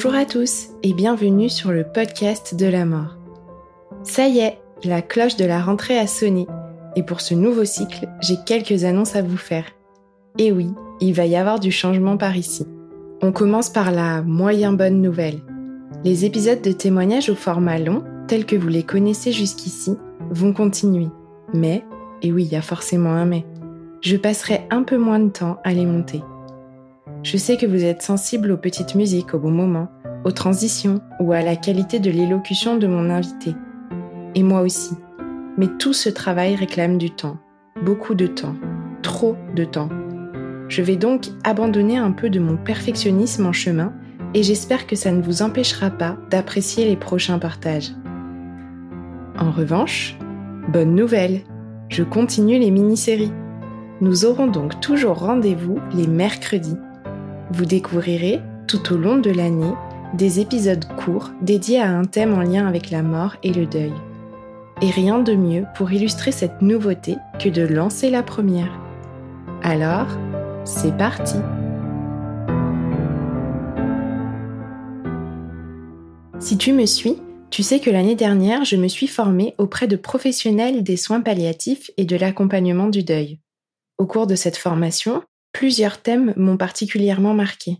Bonjour à tous et bienvenue sur le podcast de la mort. Ça y est, la cloche de la rentrée a sonné et pour ce nouveau cycle, j'ai quelques annonces à vous faire. Et oui, il va y avoir du changement par ici. On commence par la moyen bonne nouvelle. Les épisodes de témoignages au format long, tels que vous les connaissez jusqu'ici, vont continuer. Mais, et oui, il y a forcément un mais, je passerai un peu moins de temps à les monter. Je sais que vous êtes sensible aux petites musiques au bon moment, aux transitions ou à la qualité de l'élocution de mon invité. Et moi aussi. Mais tout ce travail réclame du temps. Beaucoup de temps. Trop de temps. Je vais donc abandonner un peu de mon perfectionnisme en chemin et j'espère que ça ne vous empêchera pas d'apprécier les prochains partages. En revanche, bonne nouvelle, je continue les mini-séries. Nous aurons donc toujours rendez-vous les mercredis vous découvrirez, tout au long de l'année, des épisodes courts dédiés à un thème en lien avec la mort et le deuil. Et rien de mieux pour illustrer cette nouveauté que de lancer la première. Alors, c'est parti Si tu me suis, tu sais que l'année dernière, je me suis formée auprès de professionnels des soins palliatifs et de l'accompagnement du deuil. Au cours de cette formation, Plusieurs thèmes m'ont particulièrement marqué.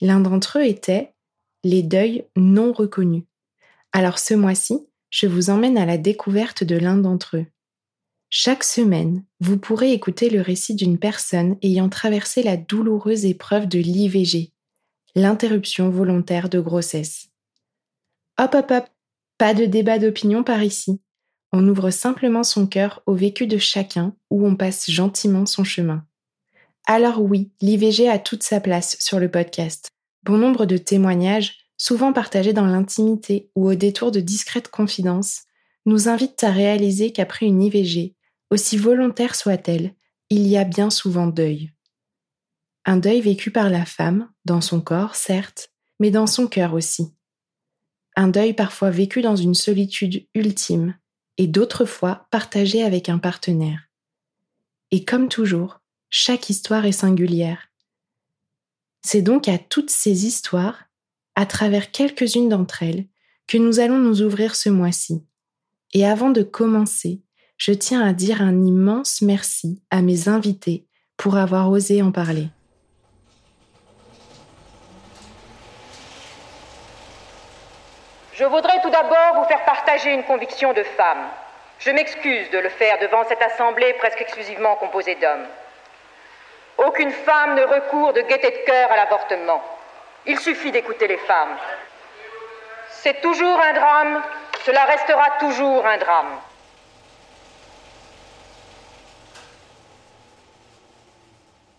L'un d'entre eux était les deuils non reconnus. Alors ce mois-ci, je vous emmène à la découverte de l'un d'entre eux. Chaque semaine, vous pourrez écouter le récit d'une personne ayant traversé la douloureuse épreuve de l'IVG, l'interruption volontaire de grossesse. Hop hop hop, pas de débat d'opinion par ici. On ouvre simplement son cœur au vécu de chacun ou on passe gentiment son chemin. Alors oui, l'IVG a toute sa place sur le podcast. Bon nombre de témoignages, souvent partagés dans l'intimité ou au détour de discrètes confidences, nous invitent à réaliser qu'après une IVG, aussi volontaire soit-elle, il y a bien souvent deuil. Un deuil vécu par la femme, dans son corps, certes, mais dans son cœur aussi. Un deuil parfois vécu dans une solitude ultime, et d'autres fois partagé avec un partenaire. Et comme toujours, chaque histoire est singulière. C'est donc à toutes ces histoires, à travers quelques-unes d'entre elles, que nous allons nous ouvrir ce mois-ci. Et avant de commencer, je tiens à dire un immense merci à mes invités pour avoir osé en parler. Je voudrais tout d'abord vous faire partager une conviction de femme. Je m'excuse de le faire devant cette assemblée presque exclusivement composée d'hommes. Aucune femme ne recourt de gaieté de cœur à l'avortement. Il suffit d'écouter les femmes. C'est toujours un drame, cela restera toujours un drame.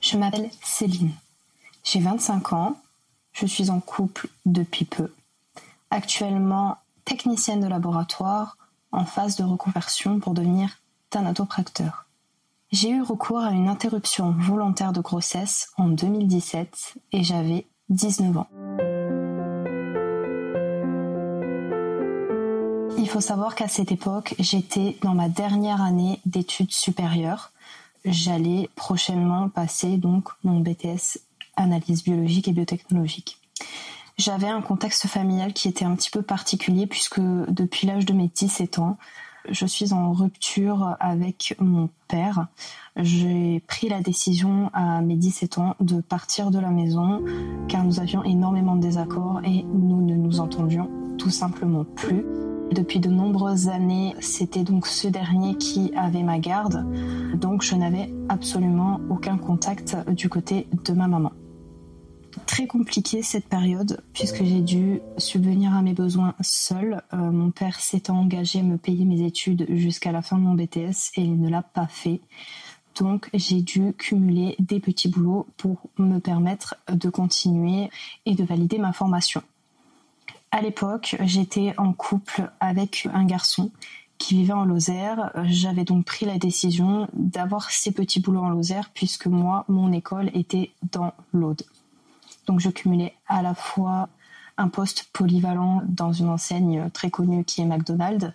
Je m'appelle Céline. J'ai 25 ans. Je suis en couple depuis peu. Actuellement technicienne de laboratoire en phase de reconversion pour devenir thanatopracteur. J'ai eu recours à une interruption volontaire de grossesse en 2017 et j'avais 19 ans. Il faut savoir qu'à cette époque, j'étais dans ma dernière année d'études supérieures. J'allais prochainement passer donc mon BTS analyse biologique et biotechnologique. J'avais un contexte familial qui était un petit peu particulier puisque depuis l'âge de mes 17 ans, je suis en rupture avec mon père. J'ai pris la décision à mes 17 ans de partir de la maison car nous avions énormément de désaccords et nous ne nous entendions tout simplement plus. Depuis de nombreuses années, c'était donc ce dernier qui avait ma garde, donc je n'avais absolument aucun contact du côté de ma maman très compliqué cette période puisque j'ai dû subvenir à mes besoins seul. Euh, mon père s'était engagé à me payer mes études jusqu'à la fin de mon BTS et il ne l'a pas fait. Donc j'ai dû cumuler des petits boulots pour me permettre de continuer et de valider ma formation. À l'époque, j'étais en couple avec un garçon qui vivait en Lozère. J'avais donc pris la décision d'avoir ces petits boulots en Lozère puisque moi, mon école était dans l'Aude. Donc je cumulais à la fois un poste polyvalent dans une enseigne très connue qui est McDonald's.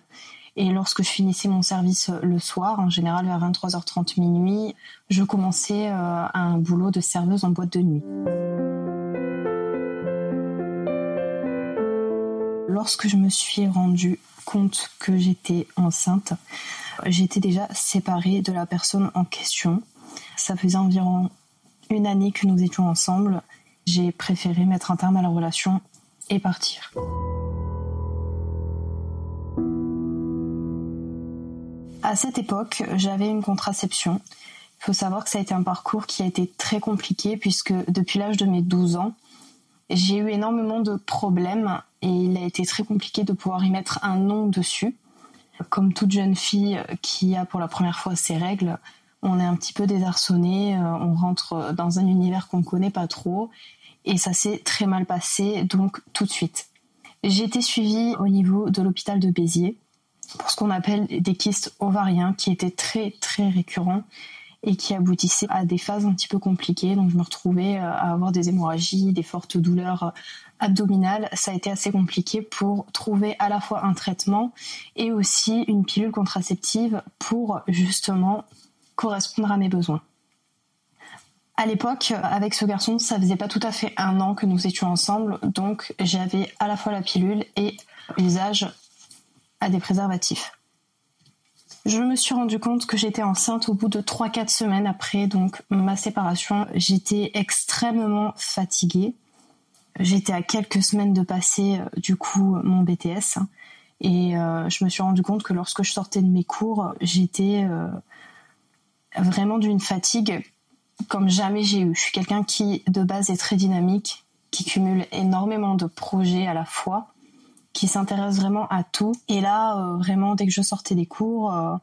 Et lorsque je finissais mon service le soir, en général vers 23h30 minuit, je commençais euh, un boulot de serveuse en boîte de nuit. Lorsque je me suis rendu compte que j'étais enceinte, j'étais déjà séparée de la personne en question. Ça faisait environ une année que nous étions ensemble j'ai préféré mettre un terme à la relation et partir. À cette époque, j'avais une contraception. Il faut savoir que ça a été un parcours qui a été très compliqué puisque depuis l'âge de mes 12 ans, j'ai eu énormément de problèmes et il a été très compliqué de pouvoir y mettre un nom dessus. Comme toute jeune fille qui a pour la première fois ses règles, on est un petit peu désarçonné, euh, on rentre dans un univers qu'on ne connaît pas trop et ça s'est très mal passé donc tout de suite. J'ai été suivie au niveau de l'hôpital de Béziers pour ce qu'on appelle des kystes ovariens qui étaient très très récurrents et qui aboutissaient à des phases un petit peu compliquées. Donc je me retrouvais euh, à avoir des hémorragies, des fortes douleurs euh, abdominales. Ça a été assez compliqué pour trouver à la fois un traitement et aussi une pilule contraceptive pour justement correspondre à mes besoins. À l'époque, avec ce garçon, ça faisait pas tout à fait un an que nous étions ensemble, donc j'avais à la fois la pilule et l'usage à des préservatifs. Je me suis rendu compte que j'étais enceinte au bout de 3-4 semaines après donc ma séparation. J'étais extrêmement fatiguée. J'étais à quelques semaines de passer euh, du coup mon BTS et euh, je me suis rendu compte que lorsque je sortais de mes cours, j'étais euh, vraiment d'une fatigue comme jamais j'ai eu. Je suis quelqu'un qui de base est très dynamique, qui cumule énormément de projets à la fois, qui s'intéresse vraiment à tout. Et là, euh, vraiment, dès que je sortais des cours, euh,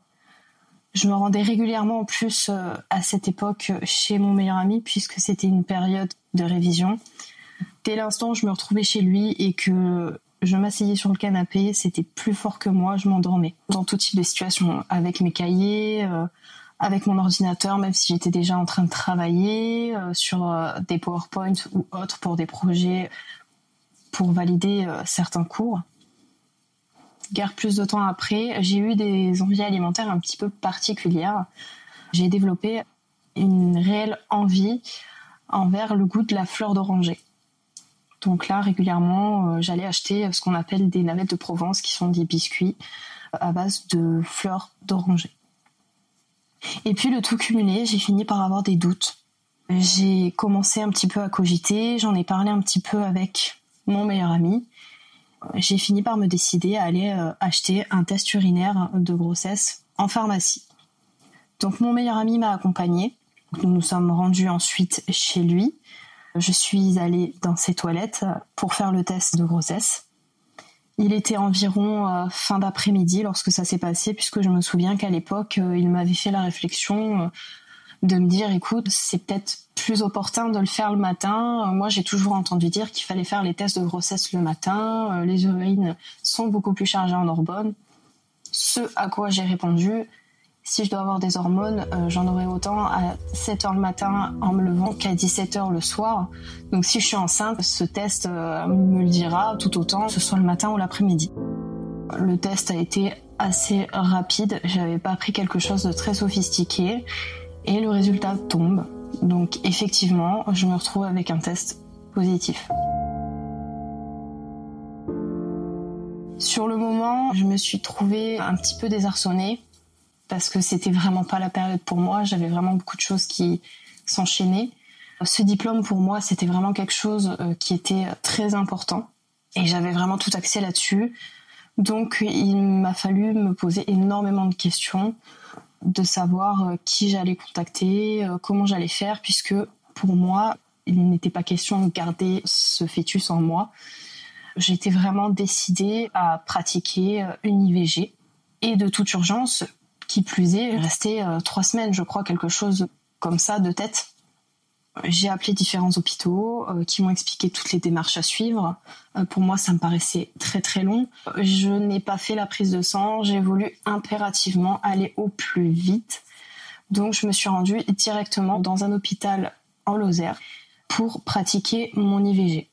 je me rendais régulièrement en plus euh, à cette époque chez mon meilleur ami, puisque c'était une période de révision. Dès l'instant où je me retrouvais chez lui et que je m'asseyais sur le canapé, c'était plus fort que moi, je m'endormais. Dans tout type de situation, avec mes cahiers, avec mon ordinateur, même si j'étais déjà en train de travailler euh, sur euh, des PowerPoint ou autres pour des projets pour valider euh, certains cours. Guère plus de temps après, j'ai eu des envies alimentaires un petit peu particulières. J'ai développé une réelle envie envers le goût de la fleur d'oranger. Donc là, régulièrement, j'allais acheter ce qu'on appelle des navettes de Provence, qui sont des biscuits à base de fleurs d'oranger. Et puis le tout cumulé, j'ai fini par avoir des doutes. J'ai commencé un petit peu à cogiter, j'en ai parlé un petit peu avec mon meilleur ami. J'ai fini par me décider à aller euh, acheter un test urinaire de grossesse en pharmacie. Donc mon meilleur ami m'a accompagné. Nous nous sommes rendus ensuite chez lui. Je suis allée dans ses toilettes pour faire le test de grossesse. Il était environ euh, fin d'après-midi lorsque ça s'est passé, puisque je me souviens qu'à l'époque, euh, il m'avait fait la réflexion euh, de me dire, écoute, c'est peut-être plus opportun de le faire le matin. Moi, j'ai toujours entendu dire qu'il fallait faire les tests de grossesse le matin. Les urines sont beaucoup plus chargées en hormones. Ce à quoi j'ai répondu, si je dois avoir des hormones, euh, j'en aurai autant à 7 h le matin en me levant qu'à 17 h le soir. Donc si je suis enceinte, ce test euh, me le dira tout autant, que ce soit le matin ou l'après-midi. Le test a été assez rapide, j'avais pas pris quelque chose de très sophistiqué et le résultat tombe. Donc effectivement, je me retrouve avec un test positif. Sur le moment, je me suis trouvée un petit peu désarçonnée parce que c'était vraiment pas la période pour moi. J'avais vraiment beaucoup de choses qui s'enchaînaient. Ce diplôme pour moi, c'était vraiment quelque chose euh, qui était très important et j'avais vraiment tout axé là-dessus. Donc il m'a fallu me poser énormément de questions, de savoir euh, qui j'allais contacter, euh, comment j'allais faire, puisque pour moi, il n'était pas question de garder ce fœtus en moi. J'étais vraiment décidée à pratiquer une IVG et de toute urgence, qui plus est, resté trois semaines, je crois, quelque chose comme ça de tête. J'ai appelé différents hôpitaux euh, qui m'ont expliqué toutes les démarches à suivre. Euh, pour moi, ça me paraissait très très long. Je n'ai pas fait la prise de sang. J'ai voulu impérativement aller au plus vite. Donc, je me suis rendue directement dans un hôpital en Lozère pour pratiquer mon IVG.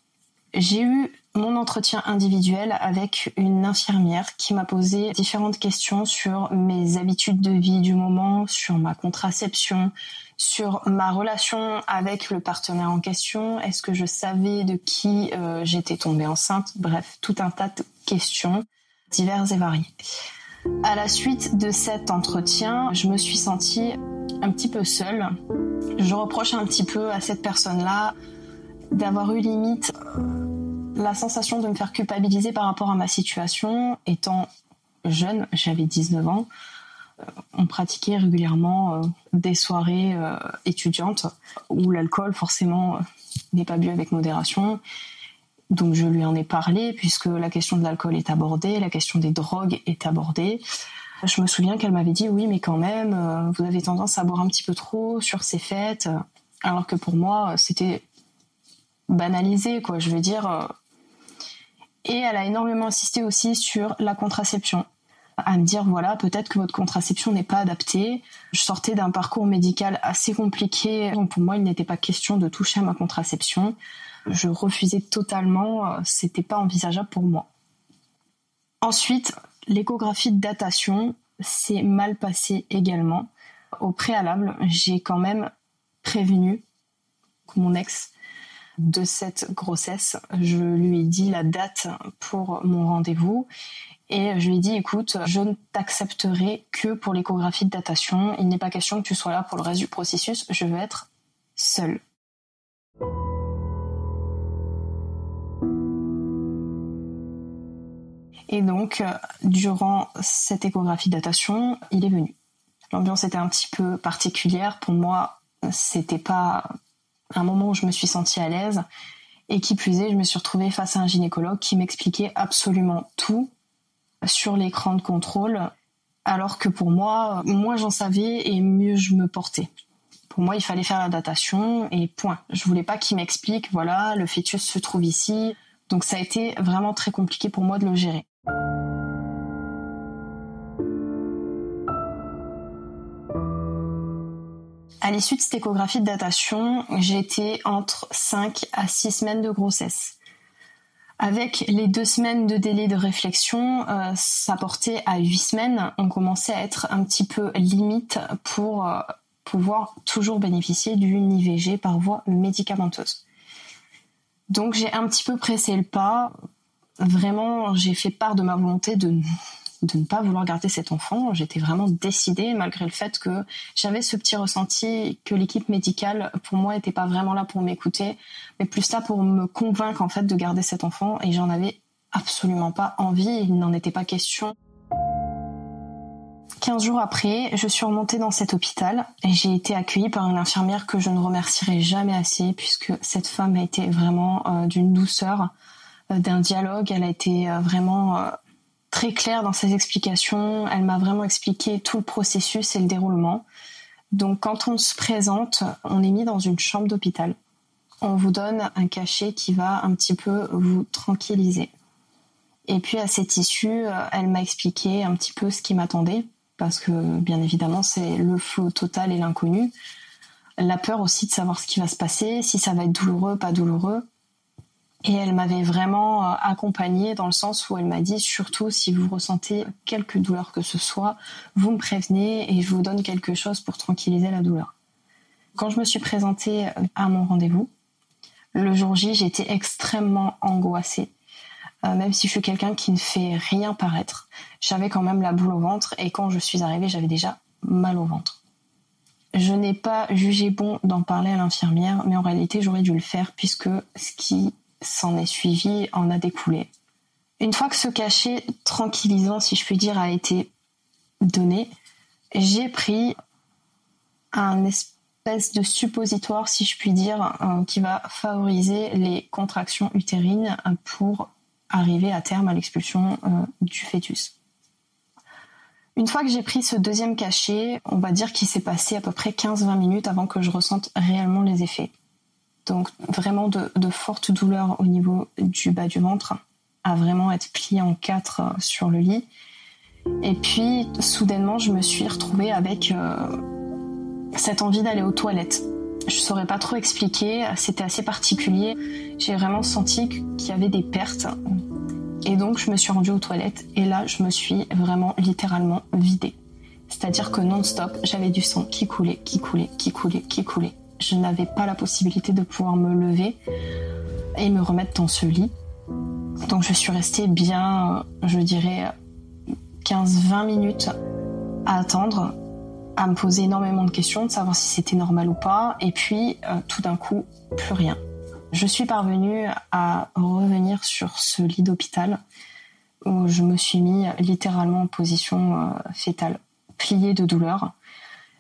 J'ai eu mon entretien individuel avec une infirmière qui m'a posé différentes questions sur mes habitudes de vie du moment, sur ma contraception, sur ma relation avec le partenaire en question, est-ce que je savais de qui euh, j'étais tombée enceinte, bref, tout un tas de questions diverses et variées. À la suite de cet entretien, je me suis sentie un petit peu seule. Je reproche un petit peu à cette personne-là d'avoir eu limite la sensation de me faire culpabiliser par rapport à ma situation. Étant jeune, j'avais 19 ans, euh, on pratiquait régulièrement euh, des soirées euh, étudiantes où l'alcool forcément n'est pas bu avec modération. Donc je lui en ai parlé puisque la question de l'alcool est abordée, la question des drogues est abordée. Je me souviens qu'elle m'avait dit oui mais quand même vous avez tendance à boire un petit peu trop sur ces fêtes alors que pour moi c'était banalisé quoi. Je veux dire et elle a énormément insisté aussi sur la contraception à me dire voilà peut-être que votre contraception n'est pas adaptée. Je sortais d'un parcours médical assez compliqué, donc pour moi il n'était pas question de toucher à ma contraception. Je refusais totalement, euh, c'était pas envisageable pour moi. Ensuite, l'échographie de datation s'est mal passée également. Au préalable, j'ai quand même prévenu mon ex de cette grossesse. Je lui ai dit la date pour mon rendez-vous et je lui ai dit écoute, je ne t'accepterai que pour l'échographie de datation. Il n'est pas question que tu sois là pour le reste du processus. Je veux être seule. Et donc, durant cette échographie de datation, il est venu. L'ambiance était un petit peu particulière. Pour moi, c'était pas un moment où je me suis sentie à l'aise. Et qui plus est, je me suis retrouvée face à un gynécologue qui m'expliquait absolument tout sur l'écran de contrôle, alors que pour moi, moins j'en savais et mieux je me portais. Pour moi, il fallait faire la datation et point. Je voulais pas qu'il m'explique, voilà, le fœtus se trouve ici. Donc ça a été vraiment très compliqué pour moi de le gérer. À l'issue de cette échographie de datation, j'étais entre 5 à 6 semaines de grossesse. Avec les deux semaines de délai de réflexion, euh, ça portait à 8 semaines. On commençait à être un petit peu limite pour euh, pouvoir toujours bénéficier d'une IVG par voie médicamenteuse. Donc j'ai un petit peu pressé le pas. Vraiment, j'ai fait part de ma volonté de de ne pas vouloir garder cet enfant. J'étais vraiment décidée, malgré le fait que j'avais ce petit ressenti que l'équipe médicale, pour moi, n'était pas vraiment là pour m'écouter, mais plus là pour me convaincre, en fait, de garder cet enfant. Et j'en avais absolument pas envie. Il n'en était pas question. 15 jours après, je suis remontée dans cet hôpital et j'ai été accueillie par une infirmière que je ne remercierai jamais assez puisque cette femme a été vraiment euh, d'une douceur, euh, d'un dialogue. Elle a été euh, vraiment très claire dans ses explications. Elle m'a vraiment expliqué tout le processus et le déroulement. Donc quand on se présente, on est mis dans une chambre d'hôpital. On vous donne un cachet qui va un petit peu vous tranquilliser. Et puis à cette issue, elle m'a expliqué un petit peu ce qui m'attendait, parce que bien évidemment c'est le flou total et l'inconnu. La peur aussi de savoir ce qui va se passer, si ça va être douloureux, pas douloureux. Et elle m'avait vraiment euh, accompagnée dans le sens où elle m'a dit surtout si vous ressentez quelque douleur que ce soit, vous me prévenez et je vous donne quelque chose pour tranquilliser la douleur. Quand je me suis présentée euh, à mon rendez-vous, le jour J, j'étais extrêmement angoissée. même si je suis quelqu'un qui ne fait rien paraître, j'avais quand même la boule au ventre et quand je suis arrivée, j'avais déjà mal au ventre. Je n'ai pas jugé bon d'en parler à l'infirmière, mais en réalité j'aurais dû le faire puisque ce qui s'en est suivi en a découlé. Une fois que ce cachet tranquillisant, si je puis dire, a été donné, j'ai pris un espèce de suppositoire, si je puis dire, euh, qui va favoriser les contractions utérines pour arriver à terme à l'expulsion euh, du fœtus. Une fois que j'ai pris ce deuxième cachet, on va dire qu'il s'est passé à peu près 15-20 minutes avant que je ressente réellement les effets. Donc vraiment de, fortes douleurs au niveau du bas du ventre, à vraiment être pliée en quatre euh, sur le lit. Et puis soudainement, je me suis retrouvée avec euh, cette envie d'aller aux toilettes. Je saurais pas trop expliquer, c'était assez particulier. J'ai vraiment senti qu'il y avait des pertes et donc, je me suis rendue aux toilettes et là, je me suis vraiment littéralement vidée. C'est-à-dire que non-stop, j'avais du sang qui coulait, qui coulait, qui coulait, qui coulait. Je n'avais pas la possibilité de pouvoir me lever et me remettre dans ce lit. Donc, je suis restée bien, je dirais, 15-20 minutes à attendre, à me poser énormément de questions, de savoir si c'était normal ou pas. Et puis, euh, tout d'un coup, plus rien. Je suis parvenue à revenir sur ce lit d'hôpital où je me suis mis littéralement en position euh, fétale, pliée de douleur.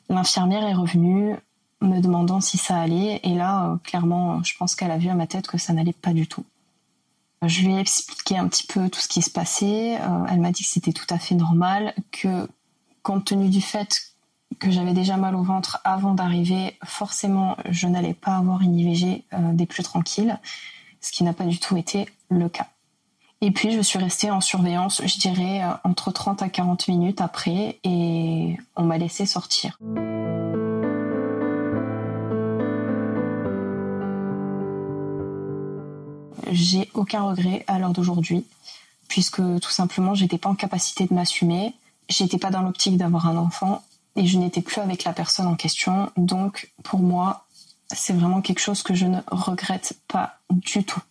L'infirmière est revenue me demandant si ça allait et là, euh, clairement, je pense qu'elle a vu à ma tête que ça n'allait pas du tout. Je lui ai expliqué un petit peu tout ce qui se passait. Euh, elle m'a dit que c'était tout à fait normal, que compte tenu du fait que j'avais déjà mal au ventre avant d'arriver, forcément, je n'allais pas avoir une IVG euh, des plus tranquilles, ce qui n'a pas du tout été le cas. Et puis, je suis restée en surveillance, je dirais, euh, entre 30 à 40 minutes après, et on m'a laissé sortir. J'ai aucun regret à l'heure d'aujourd'hui, puisque tout simplement, j'étais pas en capacité de m'assumer, j'étais pas dans l'optique d'avoir un enfant, et je n'étais plus avec la personne en question. Donc pour moi, c'est vraiment quelque chose que je ne regrette pas du tout.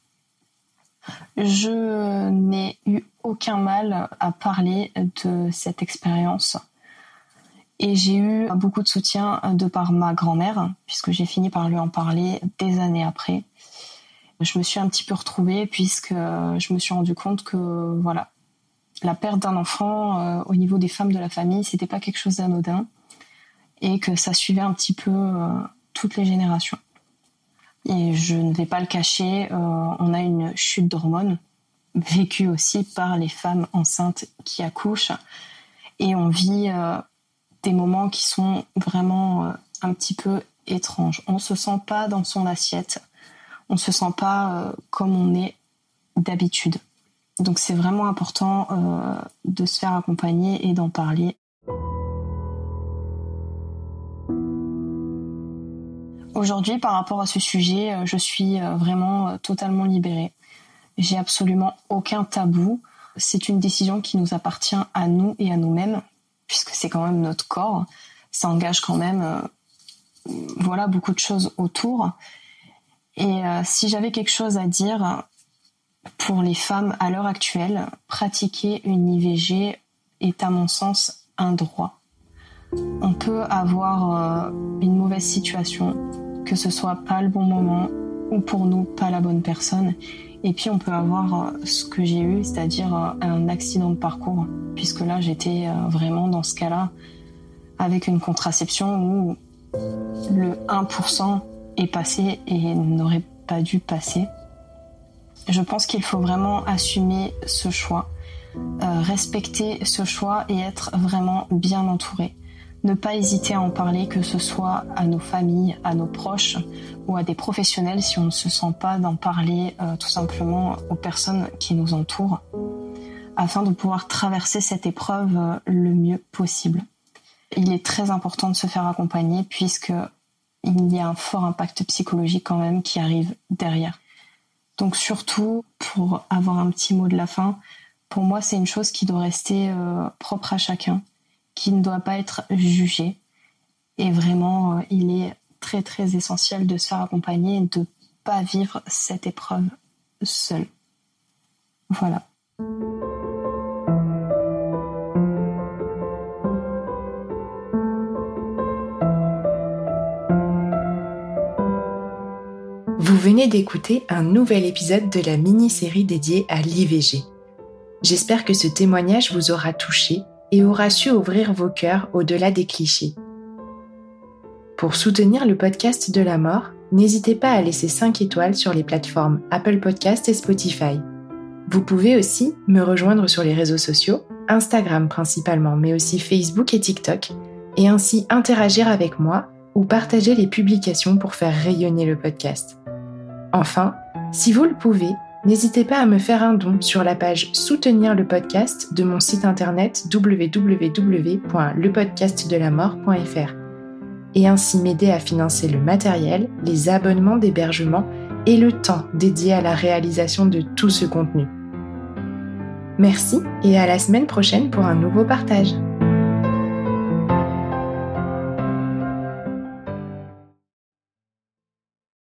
Je n'ai eu aucun mal à parler de cette expérience et j'ai eu beaucoup de soutien de par ma grand-mère puisque j'ai fini par lui en parler des années après. Je me suis un petit peu retrouvée puisque je me suis rendu compte que voilà, la perte d'un enfant euh, au niveau des femmes de la famille, c'était pas quelque chose d'anodin et que ça suivait un petit peu euh, toutes les générations. Et je ne vais pas le cacher, euh, on a une chute d'hormones vécue aussi par les femmes enceintes qui accouchent et on vit des moments qui sont vraiment un petit peu étranges. On se sent pas dans son assiette, on se sent pas comme on est d'habitude. Donc c'est vraiment important euh, de se faire accompagner et d'en parler. Aujourd'hui, par rapport à ce sujet, euh, je suis euh, vraiment totalement libérée. J'ai absolument aucun tabou. C'est une décision qui nous appartient à nous et à nous-mêmes, puisque c'est quand même notre corps. Ça engage quand même, voilà, beaucoup de choses autour. Et si j'avais quelque chose à dire, pour les femmes à l'heure actuelle, pratiquer une IVG est à mon sens un droit. On peut avoir euh, une mauvaise situation, que ce soit pas le bon moment ou pour nous pas la bonne personne. Et puis on peut avoir euh, ce que j'ai eu, c'est-à-dire euh, un accident de parcours, puisque là j'étais vraiment dans ce cas-là avec une contraception où le 1% est passé et n'aurait pas dû passer. Je pense qu'il faut vraiment assumer ce choix, euh, respecter ce choix et être vraiment bien entouré. Ne pas hésiter à en parler, que ce soit à nos familles, à nos proches ou à des professionnels si on ne se sent pas d'en parler euh, tout simplement aux personnes qui nous entourent, afin de pouvoir traverser cette épreuve euh, le mieux possible. Il est très important de se faire accompagner puisque il y a un fort impact psychologique quand même qui arrive derrière. Donc surtout, pour avoir un petit mot de la fin, pour moi c'est une chose qui doit rester euh, propre à chacun, qui ne doit pas être jugée. Et vraiment, euh, il est très très essentiel de se faire accompagner et de pas vivre cette épreuve seul. Voilà. Vous venez d'écouter un nouvel épisode de la mini-série dédiée à l'IVG. J'espère que ce témoignage vous aura touché et aura su ouvrir vos cœurs au-delà des clichés. Pour soutenir le podcast de la mort, n'hésitez pas à laisser 5 étoiles sur les plateformes Apple Podcast et Spotify. Vous pouvez aussi me rejoindre sur les réseaux sociaux, Instagram principalement, mais aussi Facebook et TikTok, et ainsi interagir avec moi ou partager les publications pour faire rayonner le podcast. Enfin, si vous le pouvez, n'hésitez pas à me faire un don sur la page Soutenir le podcast de mon site internet www.lepodcastdelamort.fr et ainsi m'aider à financer le matériel, les abonnements d'hébergement et le temps dédié à la réalisation de tout ce contenu. Merci et à la semaine prochaine pour un nouveau partage.